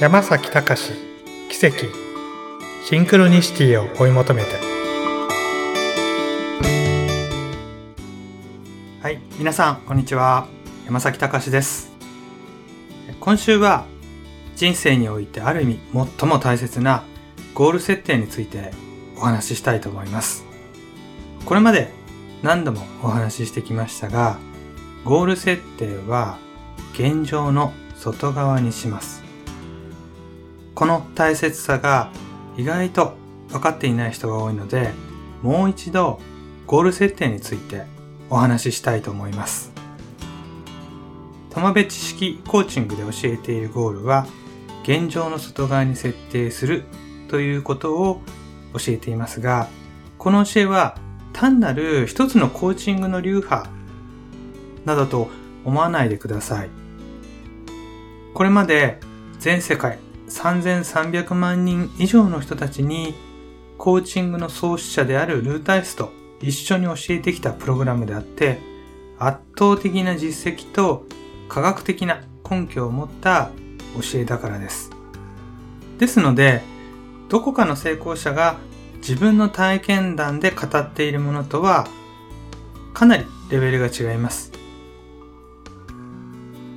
山崎隆奇跡シンクロニシティを追い求めて。はい皆さんこんにちは。山崎隆です。今週は人生においてある意味最も大切なゴール設定についてお話ししたいと思います。これまで何度もお話ししてきましたがゴール設定は現状の外側にします。この大切さが意外と分かっていない人が多いので、もう一度ゴール設定についてお話ししたいと思います。友部知識コーチングで教えているゴールは、現状の外側に設定するということを教えていますが、この教えは単なる一つのコーチングの流派などと思わないでください。これまで全世界3300万人以上の人たちにコーチングの創始者であるルータイスと一緒に教えてきたプログラムであって圧倒的な実績と科学的な根拠を持った教えだからです。ですので、どこかの成功者が自分の体験談で語っているものとはかなりレベルが違います。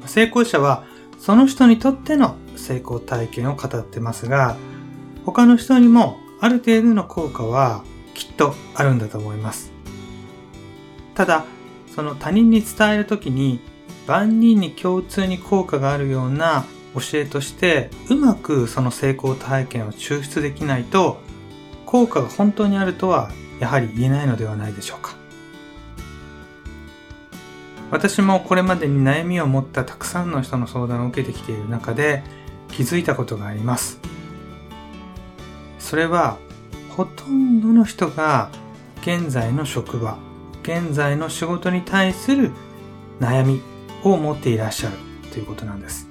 成功者はその人にとっての成功体験を語ってますが、他の人にもある程度の効果はきっとあるんだと思います。ただ、その他人に伝えるときに万人に共通に効果があるような教えとしてうまくその成功体験を抽出できないと効果が本当にあるとはやはり言えないのではないでしょうか。私もこれまでに悩みを持ったたくさんの人の相談を受けてきている中で気づいたことがあります。それは、ほとんどの人が現在の職場、現在の仕事に対する悩みを持っていらっしゃるということなんです。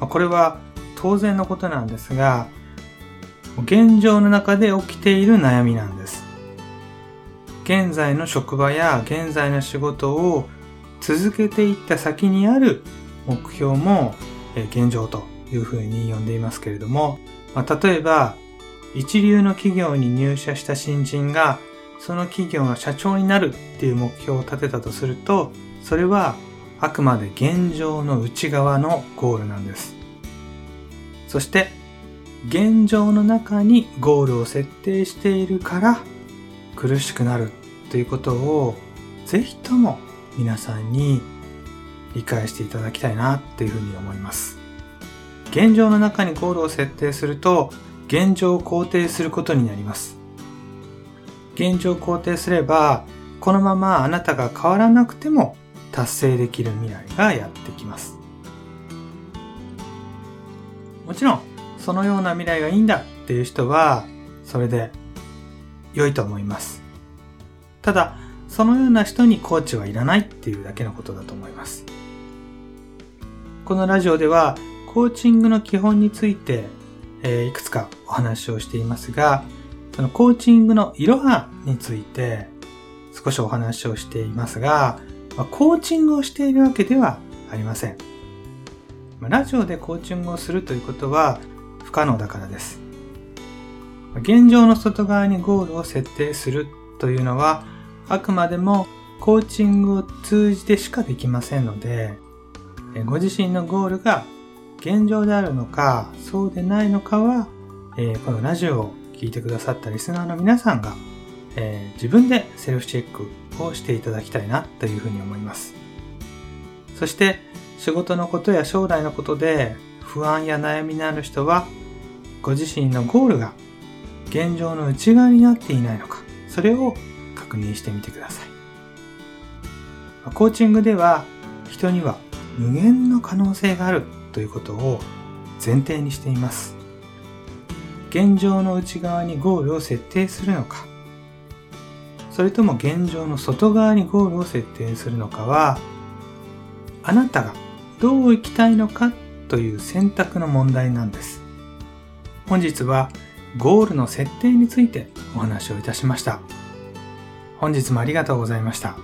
これは当然のことなんですが、現状の中で起きている悩みなんです。現在の職場や現在の仕事を続けていった先にある目標も現状というふうに呼んでいますけれども、まあ、例えば、一流の企業に入社した新人が、その企業の社長になるっていう目標を立てたとすると、それはあくまで現状の内側のゴールなんです。そして、現状の中にゴールを設定しているから苦しくなるということをぜひとも皆さんに理解していただきたいなっていうふうに思います。現状の中にゴールを設定すると、現状を肯定することになります。現状を肯定すれば、このままあなたが変わらなくても達成できる未来がやってきます。もちろん、そのような未来がいいんだっていう人は、それで良いと思います。ただ、そのような人にコーチはいらないっていうだけのことだと思います。このラジオではコーチングの基本について、えー、いくつかお話をしていますが、そのコーチングのいろはについて少しお話をしていますが、まあ、コーチングをしているわけではありません。まあ、ラジオでコーチングをするということは不可能だからです。現状の外側にゴールを設定するというのはあくまでもコーチングを通じてしかできませんので、ご自身のゴールが現状であるのか、そうでないのかは、えー、このラジオを聴いてくださったリスナーの皆さんが、えー、自分でセルフチェックをしていただきたいなというふうに思います。そして、仕事のことや将来のことで不安や悩みのある人は、ご自身のゴールが現状の内側になっていないのか、それを確認してみてください。コーチングでは、人には無限の可能性があるということを前提にしています。現状の内側にゴールを設定するのか、それとも現状の外側にゴールを設定するのかは、あなたがどう生きたいのかという選択の問題なんです。本日はゴールの設定についてお話をいたしました。本日もありがとうございました。